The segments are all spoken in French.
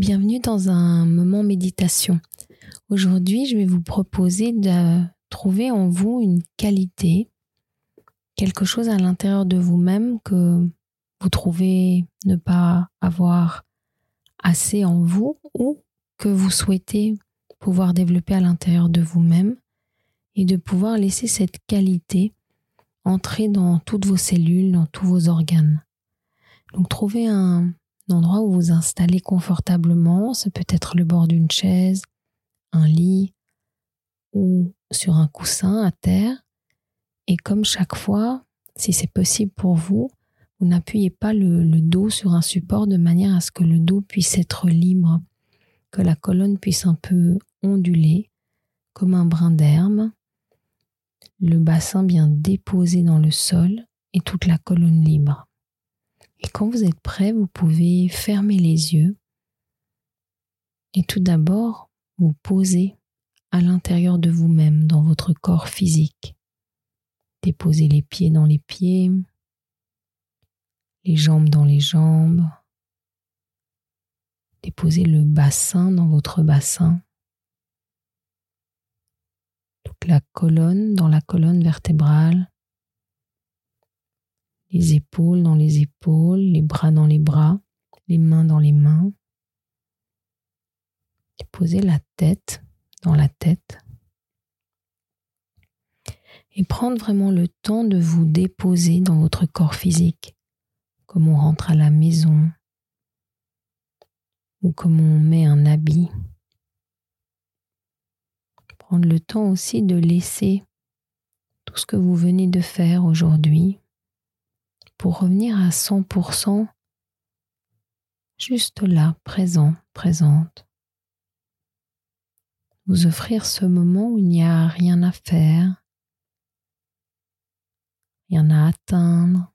Bienvenue dans un moment méditation. Aujourd'hui, je vais vous proposer de trouver en vous une qualité, quelque chose à l'intérieur de vous-même que vous trouvez ne pas avoir assez en vous ou que vous souhaitez pouvoir développer à l'intérieur de vous-même et de pouvoir laisser cette qualité entrer dans toutes vos cellules, dans tous vos organes. Donc trouvez un, endroit où vous installez confortablement. Ce peut être le bord d'une chaise, un lit ou sur un coussin à terre. Et comme chaque fois, si c'est possible pour vous, vous n'appuyez pas le, le, dos sur un support de manière à ce que le dos puisse être libre, que la colonne puisse un peu onduler comme un brin d'herbe, le bassin bien déposé dans le sol et toute la colonne libre. Et quand vous êtes prêt, vous pouvez fermer les yeux et tout d'abord vous poser à l'intérieur de vous-même, dans votre corps physique. Déposez les pieds dans les pieds, les jambes dans les jambes. Déposez le bassin dans votre bassin. Toute la colonne dans la colonne vertébrale les épaules dans les épaules, les bras dans les bras, les mains dans les mains. Et posez la tête dans la tête. Et prendre vraiment le temps de vous déposer dans votre corps physique, comme on rentre à la maison ou comme on met un habit. Prendre le temps aussi de laisser tout ce que vous venez de faire aujourd'hui pour revenir à 100% juste là, présent, présente. Vous offrir ce moment où il n'y a rien à faire, rien à atteindre,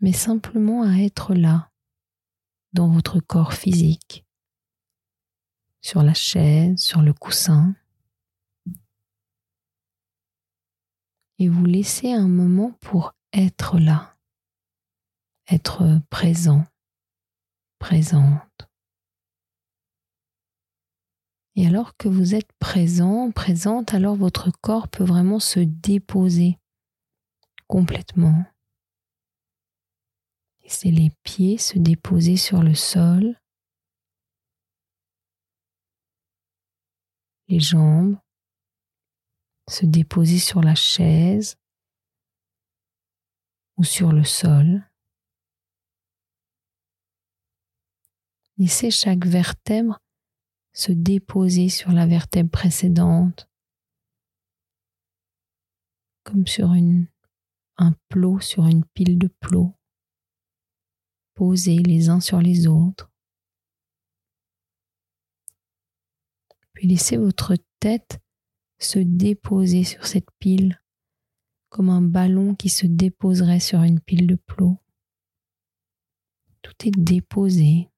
mais simplement à être là, dans votre corps physique, sur la chaise, sur le coussin. Et vous laissez un moment pour être là, être présent, présente. Et alors que vous êtes présent, présente, alors votre corps peut vraiment se déposer complètement. Laissez les pieds se déposer sur le sol, les jambes, se déposer sur la chaise ou sur le sol. Laissez chaque vertèbre se déposer sur la vertèbre précédente, comme sur une, un plot, sur une pile de plots, posés les uns sur les autres. Puis laissez votre tête se déposer sur cette pile comme un ballon qui se déposerait sur une pile de plots. Tout est déposé.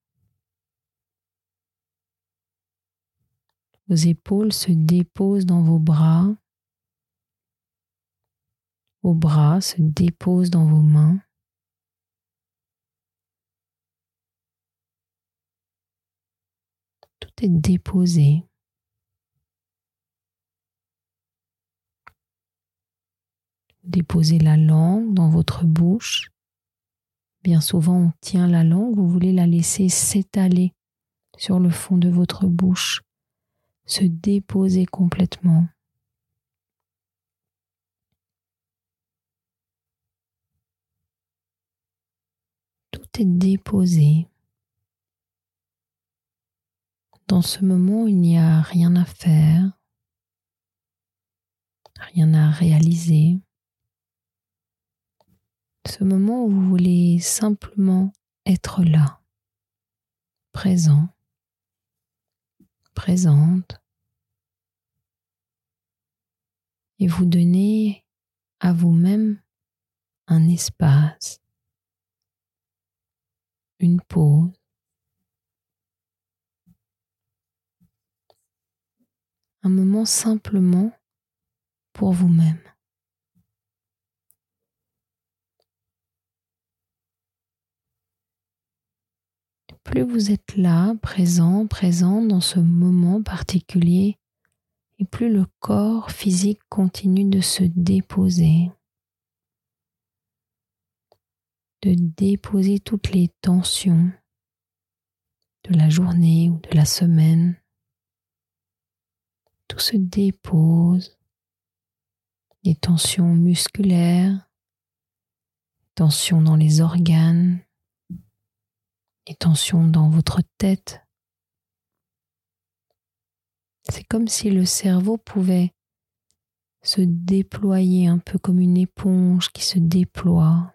Vos épaules se déposent dans vos bras. Vos bras se déposent dans vos mains. Tout est déposé. Déposez la langue dans votre bouche. Bien souvent, on tient la langue, vous voulez la laisser s'étaler sur le fond de votre bouche, se déposer complètement. Tout est déposé. Dans ce moment, il n'y a rien à faire, rien à réaliser ce moment où vous voulez simplement être là, présent, présente et vous donnez à vous-même un espace, une pause. Un moment simplement pour vous-même. Plus vous êtes là, présent, présent dans ce moment particulier, et plus le corps physique continue de se déposer, de déposer toutes les tensions de la journée ou de la semaine. Tout se dépose, les tensions musculaires, tensions dans les organes, les tensions dans votre tête. C'est comme si le cerveau pouvait se déployer un peu comme une éponge qui se déploie,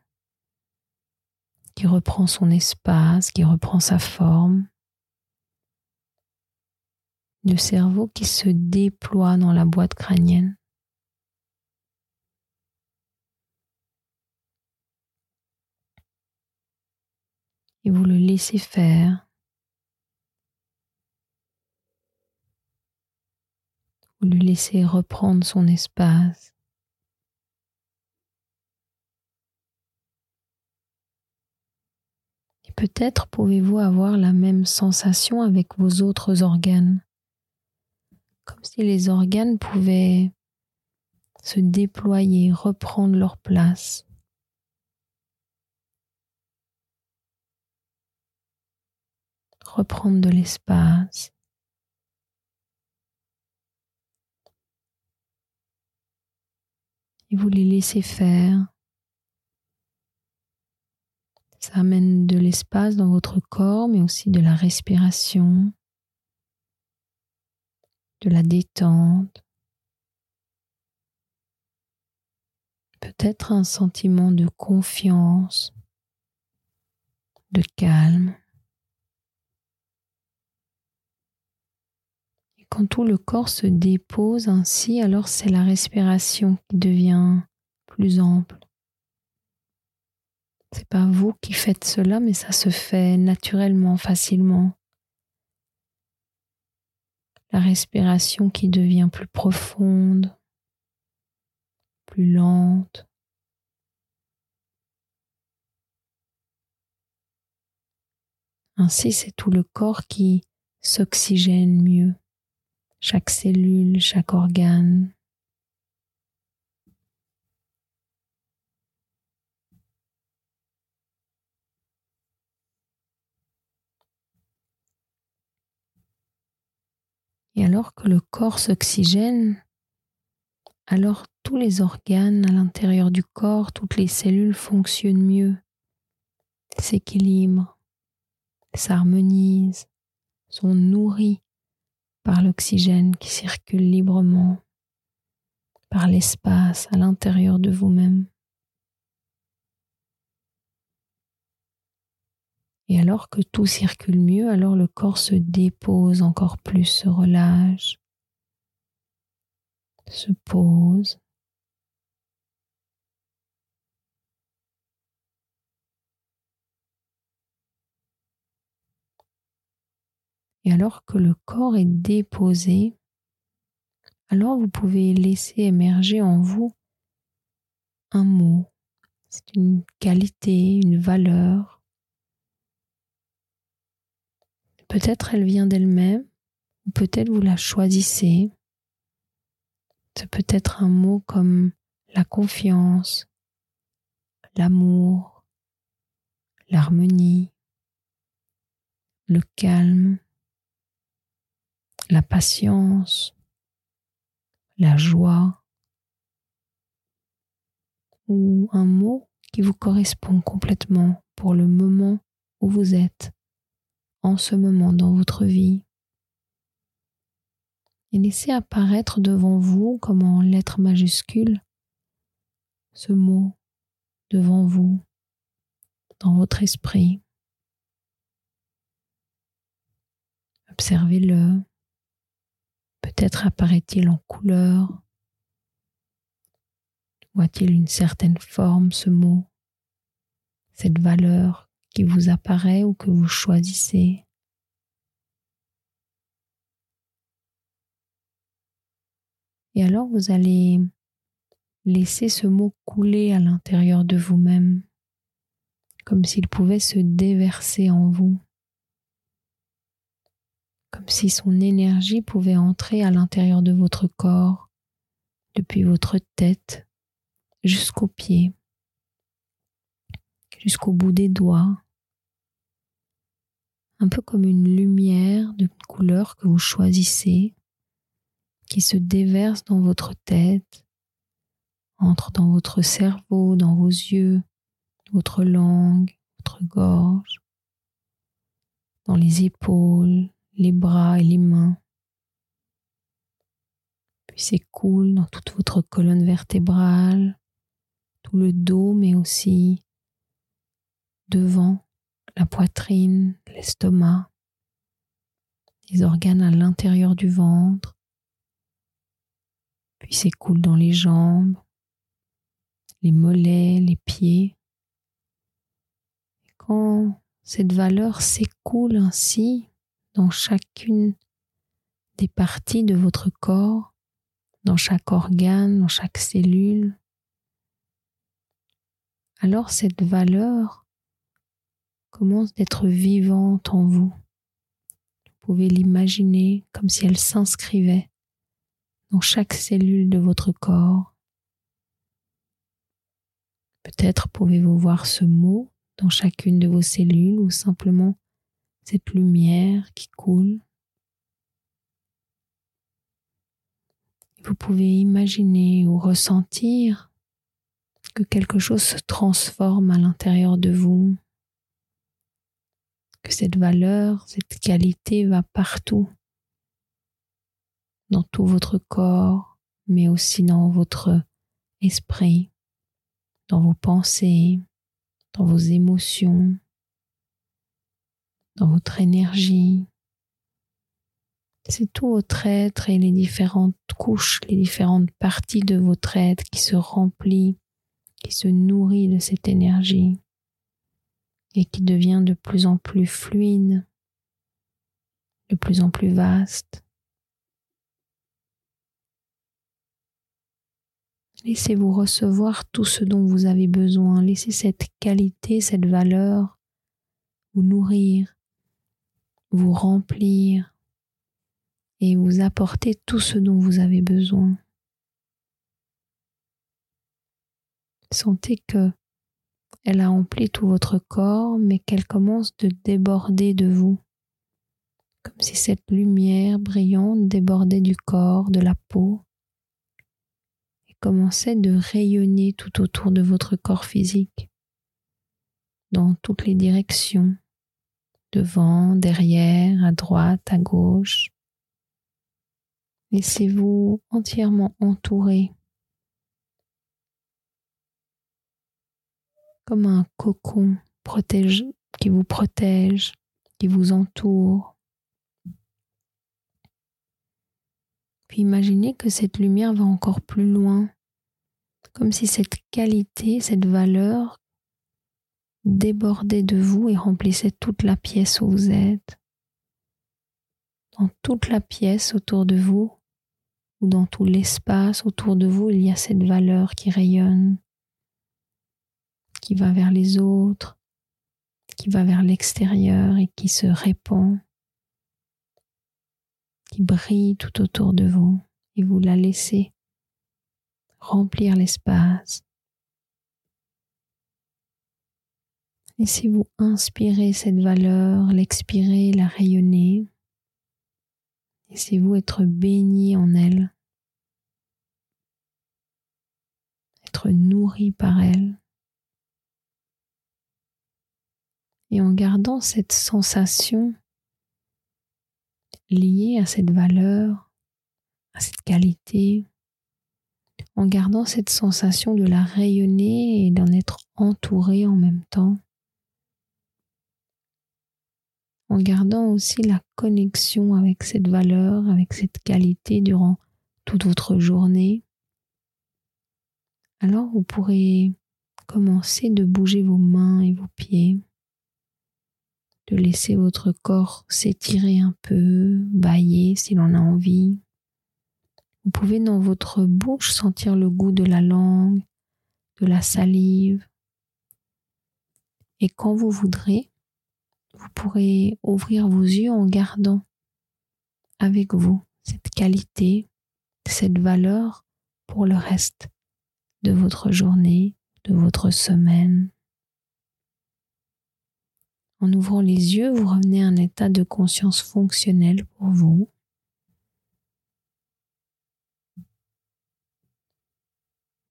qui reprend son espace, qui reprend sa forme. Le cerveau qui se déploie dans la boîte crânienne. Et vous le laissez faire. Vous lui laissez reprendre son espace. Et peut-être pouvez-vous avoir la même sensation avec vos autres organes, comme si les organes pouvaient se déployer, reprendre leur place. Reprendre de l'espace. Et vous les laissez faire. Ça amène de l'espace dans votre corps, mais aussi de la respiration, de la détente. Peut-être un sentiment de confiance, de calme. Quand tout le corps se dépose ainsi, alors c'est la respiration qui devient plus ample. C'est pas vous qui faites cela, mais ça se fait naturellement, facilement. La respiration qui devient plus profonde, plus lente. Ainsi, c'est tout le corps qui s'oxygène mieux chaque cellule, chaque organe. Et alors que le corps s'oxygène, alors tous les organes à l'intérieur du corps, toutes les cellules fonctionnent mieux, s'équilibrent, s'harmonisent, sont nourries par l'oxygène qui circule librement, par l'espace à l'intérieur de vous-même. Et alors que tout circule mieux, alors le corps se dépose encore plus, se relâche, se pose. Et alors que le corps est déposé, alors vous pouvez laisser émerger en vous un mot. C'est une qualité, une valeur. Peut-être elle vient d'elle-même, ou peut-être vous la choisissez. C'est peut-être un mot comme la confiance, l'amour, l'harmonie, le calme, la patience, la joie ou un mot qui vous correspond complètement pour le moment où vous êtes en ce moment dans votre vie. Et laissez apparaître devant vous comme en lettres majuscules ce mot devant vous dans votre esprit. Observez-le Peut-être apparaît-il en couleur. Ou a-t-il une certaine forme, ce mot, cette valeur qui vous apparaît ou que vous choisissez? Et alors vous allez laisser ce mot couler à l'intérieur de vous-même, comme s'il pouvait se déverser en vous, comme si son énergie pouvait entrer à l'intérieur de votre corps, depuis votre tête jusqu'aux pieds, jusqu'au bout des doigts, un peu comme une lumière de couleur que vous choisissez qui se déverse dans votre tête, entre dans votre cerveau, dans vos yeux, votre langue, votre gorge, dans les épaules, les bras et les mains. Puis s'écoule dans toute votre colonne vertébrale, tout le dos, mais aussi devant la poitrine, l'estomac, les organes à l'intérieur du ventre, puis s'écoule dans les jambes, les mollets, les pieds. Et quand cette valeur s'écoule ainsi dans chacune des parties de votre corps, dans chaque organe, dans chaque cellule, alors cette valeur commence d'être vivante en vous. Vous pouvez l'imaginer comme si elle s'inscrivait dans chaque cellule de votre corps. Peut-être pouvez-vous voir ce mot dans chacune de vos cellules ou simplement cette lumière qui coule. Vous pouvez imaginer ou ressentir que quelque chose se transforme à l'intérieur de vous, que cette valeur, cette qualité va partout. Dans tout votre corps, mais aussi dans votre esprit, dans vos pensées, dans vos émotions, dans votre énergie. C'est tout votre être et les différentes couches, les différentes parties de votre être qui se remplit, qui se nourrit de cette énergie et qui devient de plus en plus fluide, de plus en plus vaste. Laissez-vous recevoir tout ce dont vous avez besoin. Laissez cette qualité, cette valeur vous nourrir, vous remplir et vous apporter tout ce dont vous avez besoin. Sentez que elle a rempli tout votre corps, mais qu'elle commence de déborder de vous, comme si cette lumière brillante débordait du corps, de la peau, commençait de rayonner tout autour de votre corps physique, dans toutes les directions, devant, derrière, à droite, à gauche. Laissez-vous entièrement entouré, comme un cocon qui vous protège, qui vous entoure. Puis imaginez que cette lumière va encore plus loin, comme si cette qualité, cette valeur débordait de vous et remplissait toute la pièce où vous êtes. Dans toute la pièce autour de vous, ou dans tout l'espace autour de vous, il y a cette valeur qui rayonne, qui va vers les autres, qui va vers l'extérieur et qui se répand qui brille tout autour de vous et vous la laissez remplir l'espace. Laissez-vous inspirer cette valeur, l'expirer, la rayonner. Laissez-vous être béni en elle, être nourri par elle. Et en gardant cette sensation lié à cette valeur, à cette qualité, en gardant cette sensation de la rayonner et d'en être entouré en même temps, en gardant aussi la connexion avec cette valeur, avec cette qualité durant toute votre journée, alors vous pourrez commencer de bouger vos mains et vos pieds, de laisser votre corps s'étirer un peu, bailler s'il en a envie. Vous pouvez dans votre bouche sentir le goût de la langue, de la salive. Et quand vous voudrez, vous pourrez ouvrir vos yeux en gardant avec vous cette qualité, cette valeur pour le reste de votre journée, de votre semaine. En ouvrant les yeux, vous revenez à un état de conscience fonctionnel pour vous.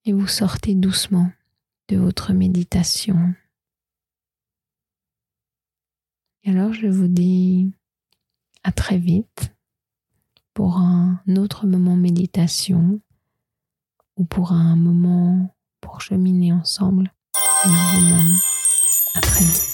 Et vous sortez doucement de votre méditation. Et alors je vous dis à très vite pour un autre moment méditation ou pour un moment pour cheminer ensemble vers vous-même. À très vite.